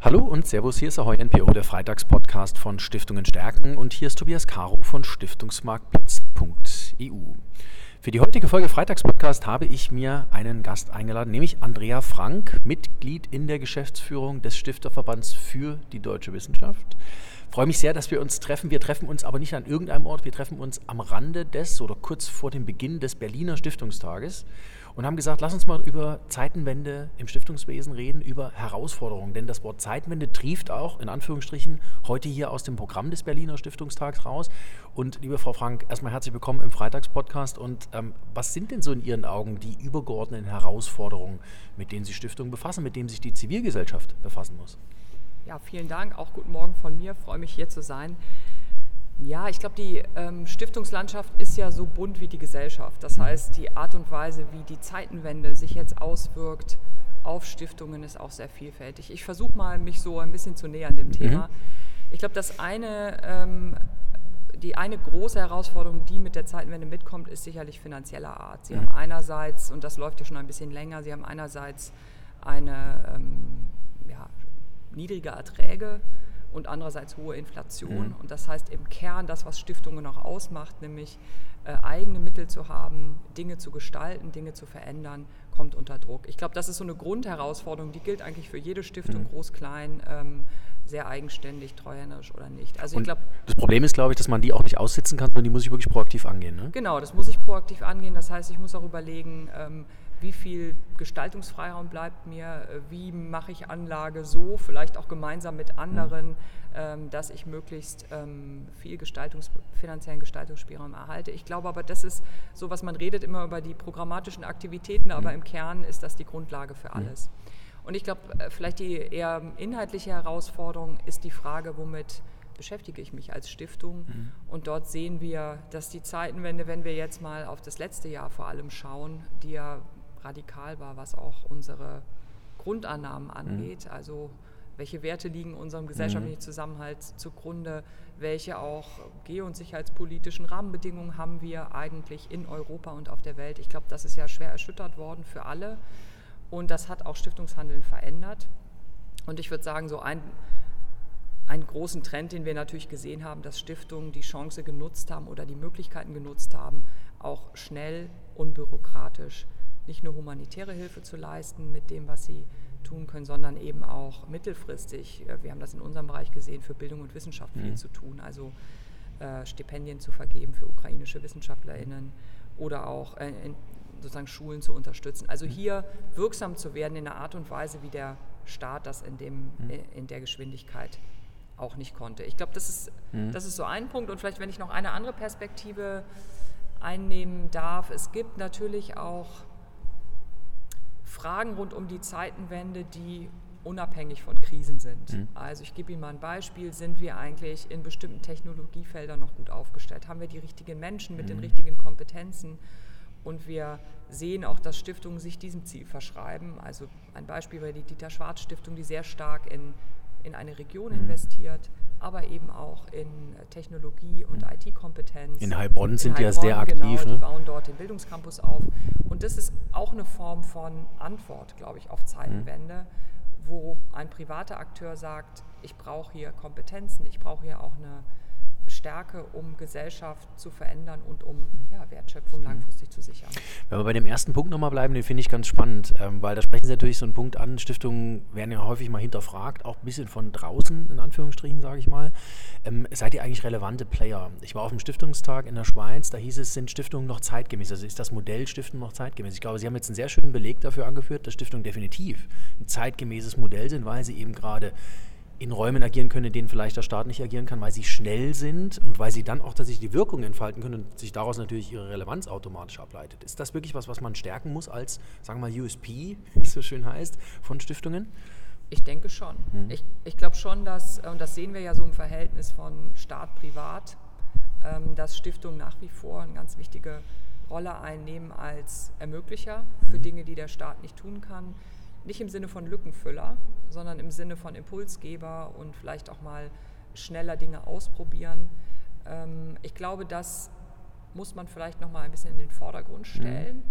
Hallo und Servus, hier ist Ahoy NPO, der Freitagspodcast von Stiftungen stärken und hier ist Tobias Caro von Stiftungsmarktplatz.eu. Für die heutige Folge Freitagspodcast habe ich mir einen Gast eingeladen, nämlich Andrea Frank, Mitglied in der Geschäftsführung des Stifterverbands für die deutsche Wissenschaft. Ich freue mich sehr, dass wir uns treffen. Wir treffen uns aber nicht an irgendeinem Ort, wir treffen uns am Rande des oder kurz vor dem Beginn des Berliner Stiftungstages und haben gesagt, lass uns mal über Zeitenwende im Stiftungswesen reden, über Herausforderungen. Denn das Wort Zeitenwende trieft auch in Anführungsstrichen heute hier aus dem Programm des Berliner Stiftungstags raus. Und liebe Frau Frank, erstmal herzlich willkommen im Freitagspodcast. Und ähm, was sind denn so in Ihren Augen die übergeordneten Herausforderungen, mit denen sich Stiftungen befassen, mit denen sich die Zivilgesellschaft befassen muss? Ja, vielen Dank. Auch guten Morgen von mir. Ich freue mich hier zu sein. Ja, ich glaube, die ähm, Stiftungslandschaft ist ja so bunt wie die Gesellschaft. Das mhm. heißt, die Art und Weise, wie die Zeitenwende sich jetzt auswirkt auf Stiftungen, ist auch sehr vielfältig. Ich versuche mal, mich so ein bisschen zu nähern dem Thema. Mhm. Ich glaube, das eine, ähm, die eine große Herausforderung, die mit der Zeitenwende mitkommt, ist sicherlich finanzieller Art. Sie mhm. haben einerseits, und das läuft ja schon ein bisschen länger, Sie haben einerseits eine ähm, ja, niedrige Erträge und andererseits hohe Inflation. Mhm. Und das heißt im Kern das, was Stiftungen auch ausmacht, nämlich äh, eigene Mittel zu haben, Dinge zu gestalten, Dinge zu verändern, kommt unter Druck. Ich glaube, das ist so eine Grundherausforderung, die gilt eigentlich für jede Stiftung, mhm. groß, klein. Ähm, sehr eigenständig, treuhänderisch oder nicht. Also ich glaube. Das Problem ist, glaube ich, dass man die auch nicht aussitzen kann, sondern die muss ich wirklich proaktiv angehen. Ne? Genau, das muss ich proaktiv angehen. Das heißt, ich muss auch überlegen, ähm, wie viel Gestaltungsfreiraum bleibt mir, äh, wie mache ich Anlage so, vielleicht auch gemeinsam mit anderen, mhm. dass ich möglichst ähm, viel Gestaltungs finanziellen Gestaltungsspielraum erhalte. Ich glaube aber, das ist so, was man redet immer über die programmatischen Aktivitäten, aber mhm. im Kern ist das die Grundlage für mhm. alles. Und ich glaube, äh, vielleicht die eher inhaltliche Herausforderung ist die Frage, womit beschäftige ich mich als Stiftung. Mhm. Und dort sehen wir, dass die Zeitenwende, wenn wir jetzt mal auf das letzte Jahr vor allem schauen, die ja radikal war, was auch unsere Grundannahmen mhm. angeht. Mhm. Also welche Werte liegen unserem gesellschaftlichen mhm. Zusammenhalt zugrunde, welche auch geo- und sicherheitspolitischen Rahmenbedingungen haben wir eigentlich in Europa und auf der Welt. Ich glaube, das ist ja schwer erschüttert worden für alle und das hat auch Stiftungshandeln verändert. Und ich würde sagen, so ein, einen großen Trend, den wir natürlich gesehen haben, dass Stiftungen die Chance genutzt haben oder die Möglichkeiten genutzt haben, auch schnell, unbürokratisch nicht nur humanitäre Hilfe zu leisten mit dem, was sie tun können, sondern eben auch mittelfristig, äh, wir haben das in unserem Bereich gesehen, für Bildung und Wissenschaft viel mhm. zu tun. Also äh, Stipendien zu vergeben für ukrainische WissenschaftlerInnen oder auch äh, sozusagen Schulen zu unterstützen. Also mhm. hier wirksam zu werden in einer Art und Weise, wie der Staat das in, dem, mhm. Äh, in der Geschwindigkeit auch nicht konnte. Ich glaube, das ist, mhm. das ist so ein Punkt. Und vielleicht, wenn ich noch eine andere Perspektive einnehmen darf, es gibt natürlich auch Fragen rund um die Zeitenwende, die unabhängig von Krisen sind. Mhm. Also ich gebe Ihnen mal ein Beispiel. Sind wir eigentlich in bestimmten Technologiefeldern noch gut aufgestellt? Haben wir die richtigen Menschen mit mhm. den richtigen Kompetenzen? Und wir sehen auch, dass Stiftungen sich diesem Ziel verschreiben. Also ein Beispiel wäre die Dieter Schwarz Stiftung, die sehr stark in, in eine Region mhm. investiert aber eben auch in Technologie und mhm. IT-Kompetenz. In Heilbronn in sind die ja sehr aktiv. Genau, ne? die bauen dort den Bildungscampus auf. Und das ist auch eine Form von Antwort, glaube ich, auf Zeitenwende, wo ein privater Akteur sagt, ich brauche hier Kompetenzen, ich brauche hier auch eine Stärke, um Gesellschaft zu verändern und um ja, Wertschöpfung langfristig zu sichern. Wenn wir bei dem ersten Punkt nochmal bleiben, den finde ich ganz spannend, ähm, weil da sprechen Sie natürlich so einen Punkt an. Stiftungen werden ja häufig mal hinterfragt, auch ein bisschen von draußen, in Anführungsstrichen, sage ich mal. Ähm, seid ihr eigentlich relevante Player? Ich war auf dem Stiftungstag in der Schweiz, da hieß es, sind Stiftungen noch zeitgemäß? Also ist das Modell Stiften noch zeitgemäß? Ich glaube, Sie haben jetzt einen sehr schönen Beleg dafür angeführt, dass Stiftungen definitiv ein zeitgemäßes Modell sind, weil sie eben gerade in Räumen agieren können, in denen vielleicht der Staat nicht agieren kann, weil sie schnell sind und weil sie dann auch tatsächlich die Wirkung entfalten können und sich daraus natürlich ihre Relevanz automatisch ableitet. Ist das wirklich was, was man stärken muss als, sagen wir mal, USP, wie es so schön heißt, von Stiftungen? Ich denke schon. Mhm. Ich, ich glaube schon, dass, und das sehen wir ja so im Verhältnis von Staat-Privat, ähm, dass Stiftungen nach wie vor eine ganz wichtige Rolle einnehmen als Ermöglicher für mhm. Dinge, die der Staat nicht tun kann nicht im Sinne von Lückenfüller, sondern im Sinne von Impulsgeber und vielleicht auch mal schneller Dinge ausprobieren. Ähm, ich glaube, das muss man vielleicht noch mal ein bisschen in den Vordergrund mhm. stellen. Mhm.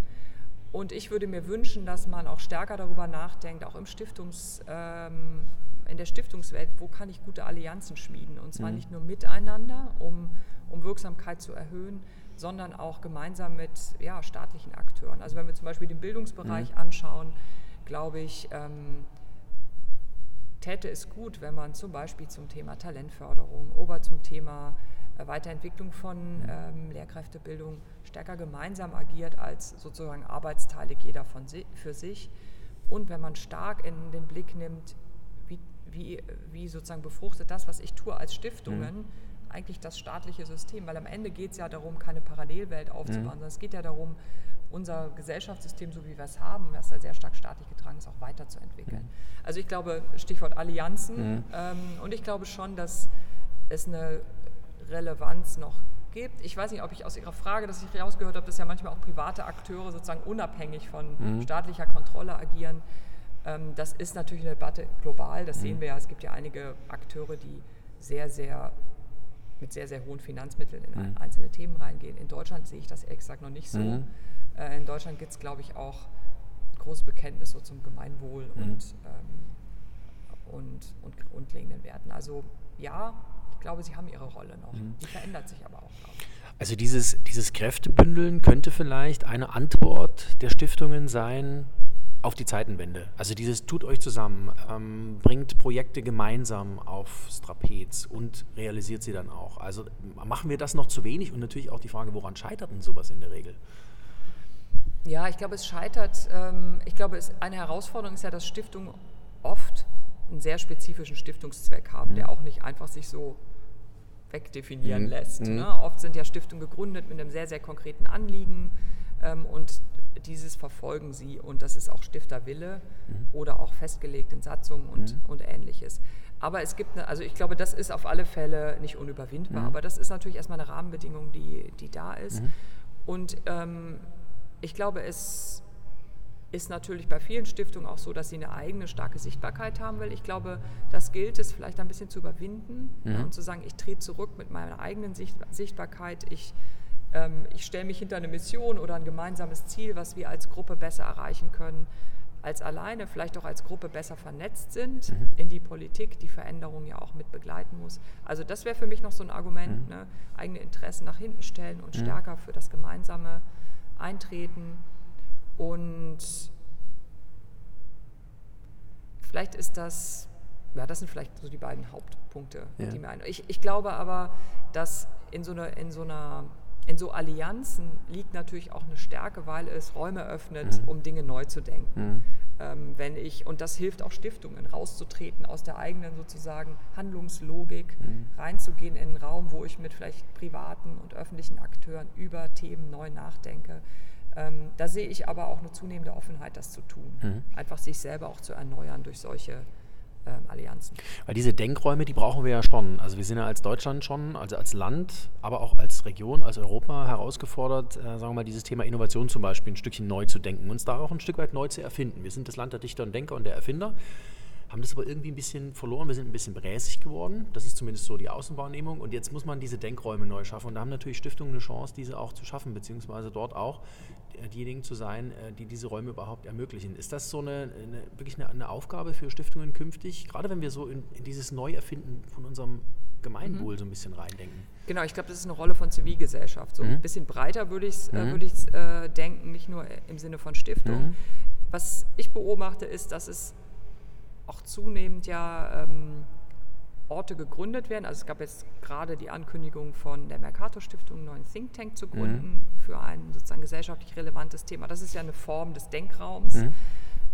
Und ich würde mir wünschen, dass man auch stärker darüber nachdenkt, auch im Stiftungs, ähm, in der Stiftungswelt, wo kann ich gute Allianzen schmieden? Und zwar mhm. nicht nur miteinander, um, um Wirksamkeit zu erhöhen, sondern auch gemeinsam mit ja, staatlichen Akteuren. Also wenn wir zum Beispiel den Bildungsbereich mhm. anschauen, glaube ich, ähm, täte es gut, wenn man zum Beispiel zum Thema Talentförderung oder zum Thema äh, Weiterentwicklung von ähm, Lehrkräftebildung stärker gemeinsam agiert als sozusagen arbeitsteilig jeder von si für sich. Und wenn man stark in den Blick nimmt, wie, wie, wie sozusagen befruchtet das, was ich tue als Stiftungen, mhm eigentlich das staatliche System, weil am Ende geht es ja darum, keine Parallelwelt aufzubauen, mhm. sondern es geht ja darum, unser Gesellschaftssystem, so wie wir es haben, was ja sehr stark staatlich getragen ist, auch weiterzuentwickeln. Mhm. Also ich glaube, Stichwort Allianzen, mhm. ähm, und ich glaube schon, dass es eine Relevanz noch gibt. Ich weiß nicht, ob ich aus Ihrer Frage, dass ich rausgehört habe, dass ja manchmal auch private Akteure sozusagen unabhängig von mhm. staatlicher Kontrolle agieren. Ähm, das ist natürlich eine Debatte global, das mhm. sehen wir ja. Es gibt ja einige Akteure, die sehr, sehr mit sehr, sehr hohen Finanzmitteln in mhm. einzelne Themen reingehen. In Deutschland sehe ich das ehrlich gesagt noch nicht so. Mhm. Äh, in Deutschland gibt es, glaube ich, auch große Bekenntnis so zum Gemeinwohl mhm. und, ähm, und, und grundlegenden Werten. Also ja, ich glaube, sie haben ihre Rolle noch. Mhm. Die verändert sich aber auch. Also dieses, dieses Kräftebündeln könnte vielleicht eine Antwort der Stiftungen sein auf die Zeitenwende. Also dieses tut euch zusammen, ähm, bringt Projekte gemeinsam aufs Trapez und realisiert sie dann auch. Also machen wir das noch zu wenig und natürlich auch die Frage, woran scheitert denn sowas in der Regel? Ja, ich glaube, es scheitert. Ähm, ich glaube, es, eine Herausforderung ist ja, dass Stiftungen oft einen sehr spezifischen Stiftungszweck haben, mhm. der auch nicht einfach sich so wegdefinieren mhm. lässt. Mhm. Ne? Oft sind ja Stiftungen gegründet mit einem sehr, sehr konkreten Anliegen ähm, und dieses verfolgen sie und das ist auch Stifterwille mhm. oder auch festgelegt in Satzungen und, mhm. und ähnliches. Aber es gibt, eine, also ich glaube, das ist auf alle Fälle nicht unüberwindbar, mhm. aber das ist natürlich erstmal eine Rahmenbedingung, die, die da ist. Mhm. Und ähm, ich glaube, es ist natürlich bei vielen Stiftungen auch so, dass sie eine eigene starke Sichtbarkeit haben will. Ich glaube, das gilt es vielleicht ein bisschen zu überwinden mhm. und zu sagen, ich trete zurück mit meiner eigenen Sicht Sichtbarkeit. Ich ich stelle mich hinter eine Mission oder ein gemeinsames Ziel, was wir als Gruppe besser erreichen können, als alleine, vielleicht auch als Gruppe besser vernetzt sind mhm. in die Politik, die Veränderung ja auch mit begleiten muss. Also das wäre für mich noch so ein Argument, mhm. ne? eigene Interessen nach hinten stellen und mhm. stärker für das Gemeinsame eintreten. Und vielleicht ist das, ja, das sind vielleicht so die beiden Hauptpunkte, ja. die mir ein. Ich, ich glaube aber, dass in so einer, in so einer in so Allianzen liegt natürlich auch eine Stärke, weil es Räume öffnet, mhm. um Dinge neu zu denken. Mhm. Ähm, wenn ich, und das hilft auch Stiftungen, rauszutreten aus der eigenen sozusagen Handlungslogik, mhm. reinzugehen in einen Raum, wo ich mit vielleicht privaten und öffentlichen Akteuren über Themen neu nachdenke. Ähm, da sehe ich aber auch eine zunehmende Offenheit, das zu tun. Mhm. Einfach sich selber auch zu erneuern durch solche ähm, Allianzen. Weil diese Denkräume, die brauchen wir ja schon. Also wir sind ja als Deutschland schon, also als Land, aber auch als Region, als Europa herausgefordert, äh, sagen wir mal, dieses Thema Innovation zum Beispiel ein Stückchen neu zu denken, uns da auch ein Stück weit neu zu erfinden. Wir sind das Land der Dichter und Denker und der Erfinder haben das aber irgendwie ein bisschen verloren. Wir sind ein bisschen bräsig geworden. Das ist zumindest so die Außenwahrnehmung. Und jetzt muss man diese Denkräume neu schaffen. Und da haben natürlich Stiftungen eine Chance, diese auch zu schaffen, beziehungsweise dort auch äh, diejenigen zu sein, äh, die diese Räume überhaupt ermöglichen. Ist das so eine, eine wirklich eine, eine, Aufgabe für Stiftungen künftig, gerade wenn wir so in, in dieses Neuerfinden von unserem Gemeinwohl mhm. so ein bisschen reindenken? Genau, ich glaube, das ist eine Rolle von Zivilgesellschaft. So mhm. ein bisschen breiter würde ich es äh, mhm. würd äh, denken, nicht nur im Sinne von Stiftung. Mhm. Was ich beobachte, ist, dass es auch zunehmend ja ähm, Orte gegründet werden. Also es gab jetzt gerade die Ankündigung von der Mercator Stiftung, einen neuen Think Tank zu gründen mhm. für ein sozusagen gesellschaftlich relevantes Thema. Das ist ja eine Form des Denkraums. Mhm.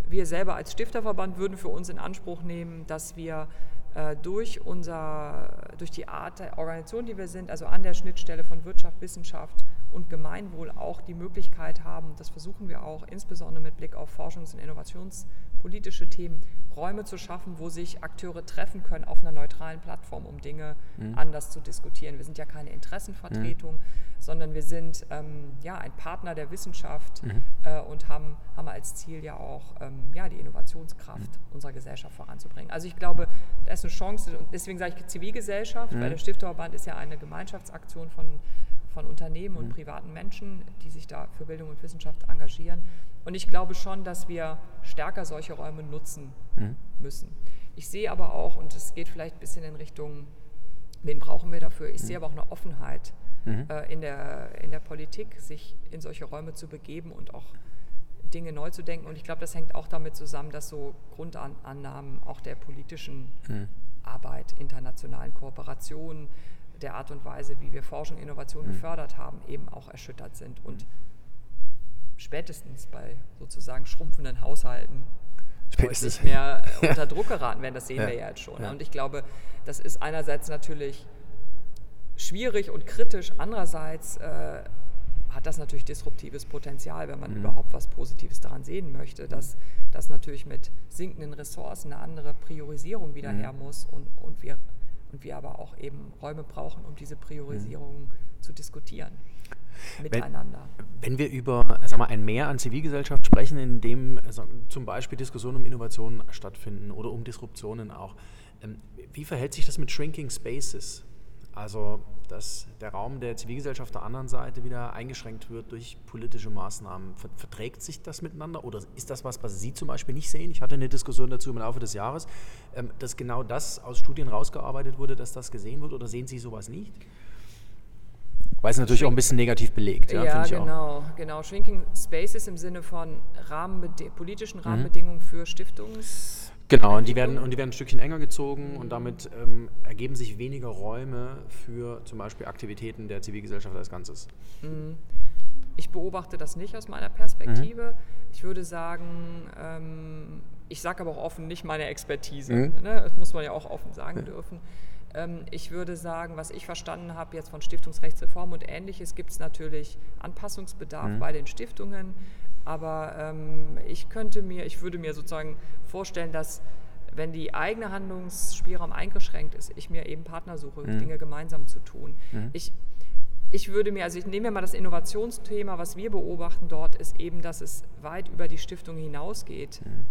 Wir selber als Stifterverband würden für uns in Anspruch nehmen, dass wir äh, durch, unser, durch die Art der Organisation, die wir sind, also an der Schnittstelle von Wirtschaft, Wissenschaft und Gemeinwohl auch die Möglichkeit haben, das versuchen wir auch, insbesondere mit Blick auf Forschungs- und innovationspolitische Themen, Räume zu schaffen, wo sich Akteure treffen können auf einer neutralen Plattform, um Dinge mhm. anders zu diskutieren. Wir sind ja keine Interessenvertretung, mhm. sondern wir sind ähm, ja, ein Partner der Wissenschaft mhm. äh, und haben, haben als Ziel ja auch ähm, ja, die Innovationskraft mhm. unserer Gesellschaft voranzubringen. Also ich glaube, da ist eine Chance und deswegen sage ich Zivilgesellschaft, weil mhm. der Stifterverband ist ja eine Gemeinschaftsaktion von von Unternehmen und mhm. privaten Menschen, die sich da für Bildung und Wissenschaft engagieren. Und ich glaube schon, dass wir stärker solche Räume nutzen mhm. müssen. Ich sehe aber auch, und es geht vielleicht ein bisschen in Richtung, wen brauchen wir dafür? Ich sehe aber auch eine Offenheit mhm. äh, in, der, in der Politik, sich in solche Räume zu begeben und auch Dinge neu zu denken. Und ich glaube, das hängt auch damit zusammen, dass so Grundannahmen auch der politischen mhm. Arbeit, internationalen Kooperationen, der Art und Weise, wie wir Forschung und Innovation mhm. gefördert haben, eben auch erschüttert sind. Und spätestens bei sozusagen schrumpfenden Haushalten spätestens. nicht mehr äh, unter Druck geraten werden. Das sehen ja. wir ja jetzt schon. Ja. Und ich glaube, das ist einerseits natürlich schwierig und kritisch, andererseits äh, hat das natürlich disruptives Potenzial, wenn man mhm. überhaupt was Positives daran sehen möchte, dass, dass natürlich mit sinkenden Ressourcen eine andere Priorisierung wieder mhm. her muss und, und, wir, und wir aber auch eben Räume brauchen, um diese Priorisierung mhm. zu diskutieren miteinander. Wenn, wenn wir über sag mal, ein Mehr an Zivilgesellschaft sprechen, in dem also, zum Beispiel Diskussionen um Innovationen stattfinden oder um Disruptionen auch, ähm, wie verhält sich das mit Shrinking Spaces? Also, dass der Raum der Zivilgesellschaft der anderen Seite wieder eingeschränkt wird durch politische Maßnahmen. Verträgt sich das miteinander oder ist das was, was Sie zum Beispiel nicht sehen? Ich hatte eine Diskussion dazu im Laufe des Jahres, ähm, dass genau das aus Studien rausgearbeitet wurde, dass das gesehen wird oder sehen Sie sowas nicht? Weil es natürlich auch ein bisschen negativ belegt. Ja, ja genau, genau. Shrinking Spaces im Sinne von Rahmenbede politischen mhm. Rahmenbedingungen mhm. für Stiftungs. Genau, und die werden, und die werden ein Stückchen enger gezogen mhm. und damit ähm, ergeben sich weniger Räume für zum Beispiel Aktivitäten der Zivilgesellschaft als Ganzes. Mhm. Ich beobachte das nicht aus meiner Perspektive. Mhm. Ich würde sagen, ähm, ich sage aber auch offen, nicht meine Expertise. Mhm. Ne? Das muss man ja auch offen sagen dürfen. Ähm, ich würde sagen, was ich verstanden habe jetzt von Stiftungsrechtsreform und ähnliches, gibt es natürlich Anpassungsbedarf mhm. bei den Stiftungen. Aber ähm, ich könnte mir, ich würde mir sozusagen vorstellen, dass wenn die eigene Handlungsspielraum eingeschränkt ist, ich mir eben Partner suche, mhm. Dinge gemeinsam zu tun. Mhm. Ich, ich würde mir, also ich nehme mir mal das Innovationsthema, was wir beobachten dort, ist eben, dass es weit über die Stiftung hinausgeht. Mhm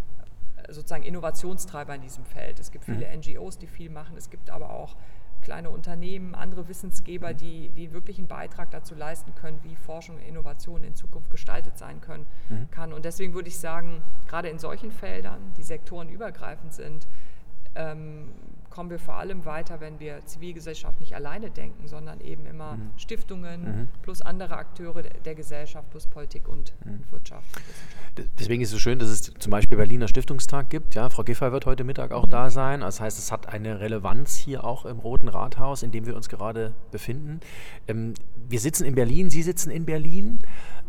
sozusagen Innovationstreiber in diesem Feld. Es gibt viele mhm. NGOs, die viel machen. Es gibt aber auch kleine Unternehmen, andere Wissensgeber, die, die wirklich einen Beitrag dazu leisten können, wie Forschung und Innovation in Zukunft gestaltet sein können, mhm. kann. Und deswegen würde ich sagen, gerade in solchen Feldern, die sektorenübergreifend sind, ähm, kommen wir vor allem weiter, wenn wir Zivilgesellschaft nicht alleine denken, sondern eben immer mhm. Stiftungen mhm. plus andere Akteure der Gesellschaft plus Politik und, mhm. und Wirtschaft. Und Deswegen ist es so schön, dass es zum Beispiel Berliner Stiftungstag gibt. Ja, Frau Giffey wird heute Mittag auch mhm. da sein. Das heißt, es hat eine Relevanz hier auch im Roten Rathaus, in dem wir uns gerade befinden. Ähm, wir sitzen in Berlin, Sie sitzen in Berlin.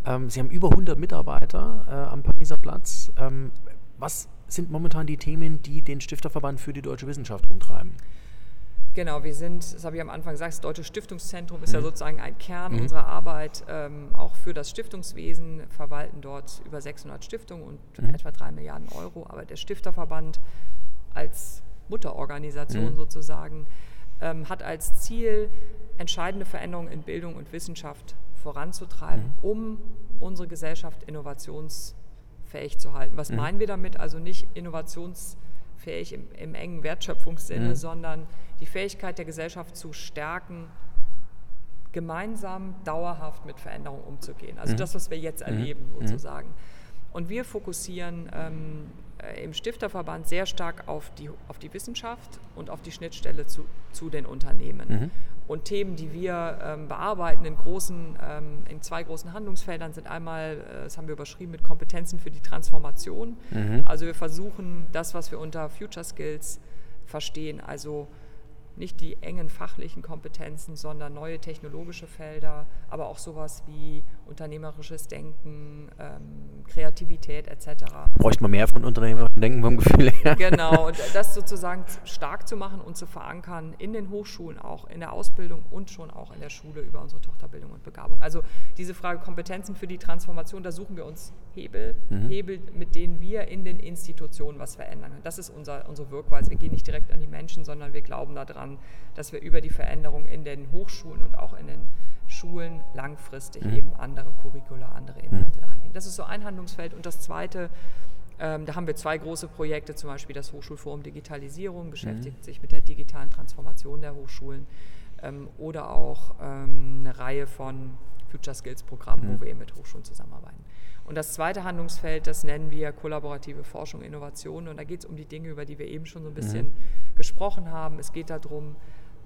Ähm, Sie haben über 100 Mitarbeiter äh, am Pariser Platz. Ähm, was sind momentan die Themen, die den Stifterverband für die deutsche Wissenschaft umtreiben? Genau, wir sind, das habe ich am Anfang gesagt, das Deutsche Stiftungszentrum ist mhm. ja sozusagen ein Kern mhm. unserer Arbeit, ähm, auch für das Stiftungswesen, verwalten dort über 600 Stiftungen und mhm. etwa 3 Milliarden Euro. Aber der Stifterverband als Mutterorganisation mhm. sozusagen ähm, hat als Ziel, entscheidende Veränderungen in Bildung und Wissenschaft voranzutreiben, mhm. um unsere Gesellschaft innovations fähig zu halten. Was mhm. meinen wir damit? Also nicht innovationsfähig im, im engen Wertschöpfungssinne, mhm. sondern die Fähigkeit der Gesellschaft zu stärken, gemeinsam dauerhaft mit Veränderungen umzugehen. Also mhm. das, was wir jetzt mhm. erleben mhm. sozusagen. Und wir fokussieren ähm, äh, im Stifterverband sehr stark auf die, auf die Wissenschaft und auf die Schnittstelle zu, zu den Unternehmen. Mhm. Und Themen, die wir ähm, bearbeiten in, großen, ähm, in zwei großen Handlungsfeldern, sind einmal, äh, das haben wir überschrieben, mit Kompetenzen für die Transformation. Mhm. Also wir versuchen das, was wir unter Future Skills verstehen, also nicht die engen fachlichen Kompetenzen, sondern neue technologische Felder, aber auch sowas wie unternehmerisches Denken, ähm, Kreativität etc. Bräuchte man mehr von unternehmerischem Denken vom Gefühl her. Genau, und das sozusagen stark zu machen und zu verankern in den Hochschulen, auch in der Ausbildung und schon auch in der Schule über unsere Tochterbildung und Begabung. Also diese Frage Kompetenzen für die Transformation, da suchen wir uns Hebel, mhm. Hebel, mit denen wir in den Institutionen was verändern können. Das ist unser, unsere Wirkweise. Wir gehen nicht direkt an die Menschen, sondern wir glauben daran, dass wir über die Veränderung in den Hochschulen und auch in den Schulen langfristig mhm. eben andere Curricula, andere Inhalte mhm. reingehen. Das ist so ein Handlungsfeld. Und das zweite, ähm, da haben wir zwei große Projekte, zum Beispiel das Hochschulforum Digitalisierung beschäftigt mhm. sich mit der digitalen Transformation der Hochschulen. ähm, oder auch ähm, eine Reihe von Future Skills Programmen, mhm. wo wir eben mit Hochschulen zusammenarbeiten. Und das zweite Handlungsfeld, das nennen wir kollaborative Forschung, Innovation. Und da geht es um die Dinge, über die wir eben schon so ein bisschen mhm. gesprochen haben. Es geht darum,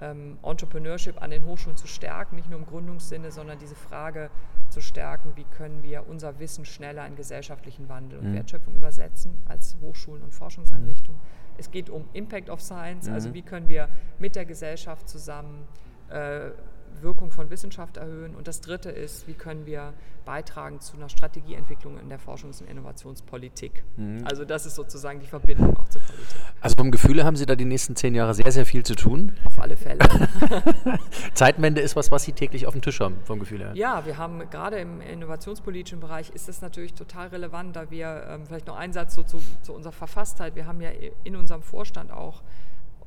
ähm, Entrepreneurship an den Hochschulen zu stärken, nicht nur im Gründungssinne, sondern diese Frage zu stärken, wie können wir unser Wissen schneller in gesellschaftlichen Wandel und mhm. Wertschöpfung übersetzen als Hochschulen und Forschungseinrichtungen. Es geht um Impact of Science, also mhm. wie können wir mit der Gesellschaft zusammen äh, Wirkung von Wissenschaft erhöhen. Und das Dritte ist, wie können wir beitragen zu einer Strategieentwicklung in der Forschungs- und Innovationspolitik. Mhm. Also das ist sozusagen die Verbindung auch zur Politik. Also vom Gefühl haben Sie da die nächsten zehn Jahre sehr, sehr viel zu tun? Auf alle Fälle. Zeitwende ist was, was Sie täglich auf dem Tisch haben, vom Gefühl her. Ja, wir haben gerade im innovationspolitischen Bereich ist das natürlich total relevant, da wir, ähm, vielleicht noch ein Satz so zu, zu unserer Verfasstheit, wir haben ja in unserem Vorstand auch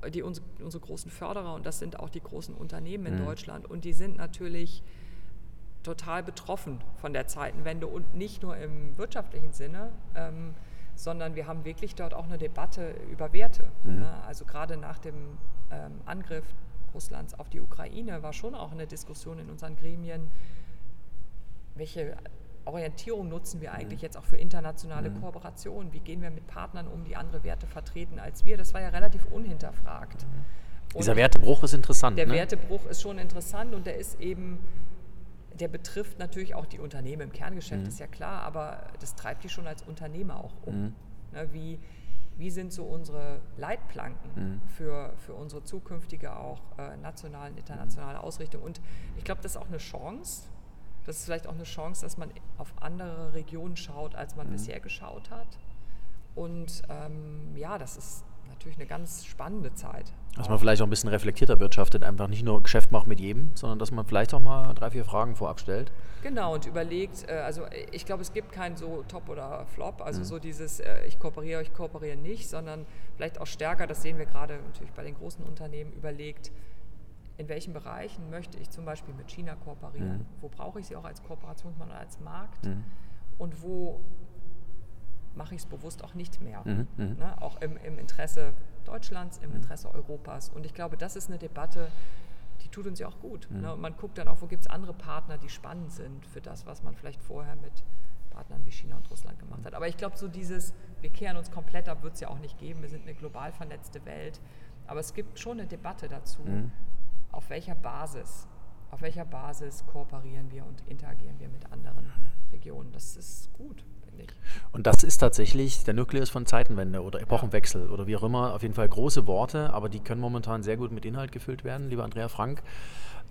die, unsere, unsere großen Förderer und das sind auch die großen Unternehmen in mhm. Deutschland und die sind natürlich total betroffen von der Zeitenwende und nicht nur im wirtschaftlichen Sinne, ähm, sondern wir haben wirklich dort auch eine Debatte über Werte. Mhm. Ne? Also gerade nach dem ähm, Angriff Russlands auf die Ukraine war schon auch eine Diskussion in unseren Gremien, welche Orientierung nutzen wir eigentlich mhm. jetzt auch für internationale mhm. Kooperationen? Wie gehen wir mit Partnern um, die andere Werte vertreten als wir? Das war ja relativ unhinterfragt. Mhm. Dieser Wertebruch ist interessant. Der ne? Wertebruch ist schon interessant und der ist eben, der betrifft natürlich auch die Unternehmen im Kerngeschäft, mhm. ist ja klar, aber das treibt die schon als Unternehmer auch um. Mhm. Ne, wie, wie sind so unsere Leitplanken mhm. für, für unsere zukünftige auch äh, nationale und internationale Ausrichtung? Und ich glaube, das ist auch eine Chance, das ist vielleicht auch eine Chance, dass man auf andere Regionen schaut, als man mhm. bisher geschaut hat. Und ähm, ja, das ist natürlich eine ganz spannende Zeit. Dass man vielleicht auch ein bisschen reflektierter wirtschaftet, einfach nicht nur Geschäft macht mit jedem, sondern dass man vielleicht auch mal drei, vier Fragen vorab stellt. Genau, und überlegt, äh, also ich glaube, es gibt kein so Top oder Flop, also mhm. so dieses, äh, ich kooperiere, ich kooperiere nicht, sondern vielleicht auch stärker, das sehen wir gerade natürlich bei den großen Unternehmen, überlegt, in welchen Bereichen möchte ich zum Beispiel mit China kooperieren, mhm. wo brauche ich sie auch als Kooperationsmann oder als Markt mhm. und wo mache ich es bewusst auch nicht mehr. Mhm. mhm. Ne? Auch im, im, Interesse Deutschlands, im mhm. Interesse Europas. Und ich glaube, das ist eine Debatte, die tut uns ja auch gut. Mhm. Ne? Und man guckt dann auch, wo gibt es andere Partner, die spannend sind für das, was man vielleicht vorher mit Partnern wie China und Russland gemacht hat. Aber ich glaube, so dieses, wir kehren uns komplett ab, wird es ja auch nicht geben. Wir sind eine global vernetzte Welt. Aber es gibt schon eine Debatte dazu, auf welcher Basis, auf welcher Basis kooperieren wir und interagieren wir mit anderen Regionen. Das ist gut. Und das ist tatsächlich der Nukleus von Zeitenwende oder Epochenwechsel ja. oder wie auch immer. Auf jeden Fall große Worte, aber die können momentan sehr gut mit Inhalt gefüllt werden. Lieber Andrea Frank,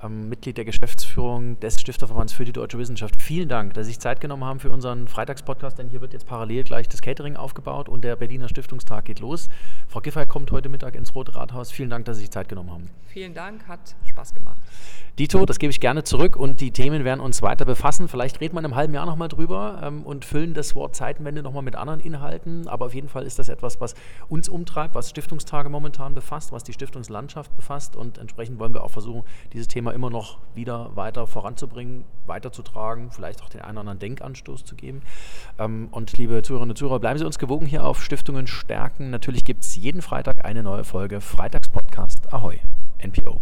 ähm, Mitglied der Geschäftsführung des Stifterverbands für die deutsche Wissenschaft. Vielen Dank, dass Sie sich Zeit genommen haben für unseren Freitagspodcast, denn hier wird jetzt parallel gleich das Catering aufgebaut und der Berliner Stiftungstag geht los. Frau Giffey kommt heute Mittag ins Rote Rathaus. Vielen Dank, dass Sie sich Zeit genommen haben. Vielen Dank, hat Spaß gemacht. Dito, das gebe ich gerne zurück und die Themen werden uns weiter befassen. Vielleicht reden wir in einem halben Jahr nochmal drüber ähm, und füllen das Wort Zeitenwende nochmal mit anderen Inhalten. Aber auf jeden Fall ist das etwas, was uns umtreibt, was Stiftungstage momentan befasst, was die Stiftungslandschaft befasst und entsprechend wollen wir auch versuchen, dieses Thema immer noch wieder weiter voranzubringen, weiterzutragen, vielleicht auch den einen oder anderen Denkanstoß zu geben. Ähm, und liebe Zuhörerinnen und Zuhörer, bleiben Sie uns gewogen hier auf Stiftungen stärken. Natürlich gibt es jeden Freitag eine neue Folge Freitagspodcast Ahoi, NPO.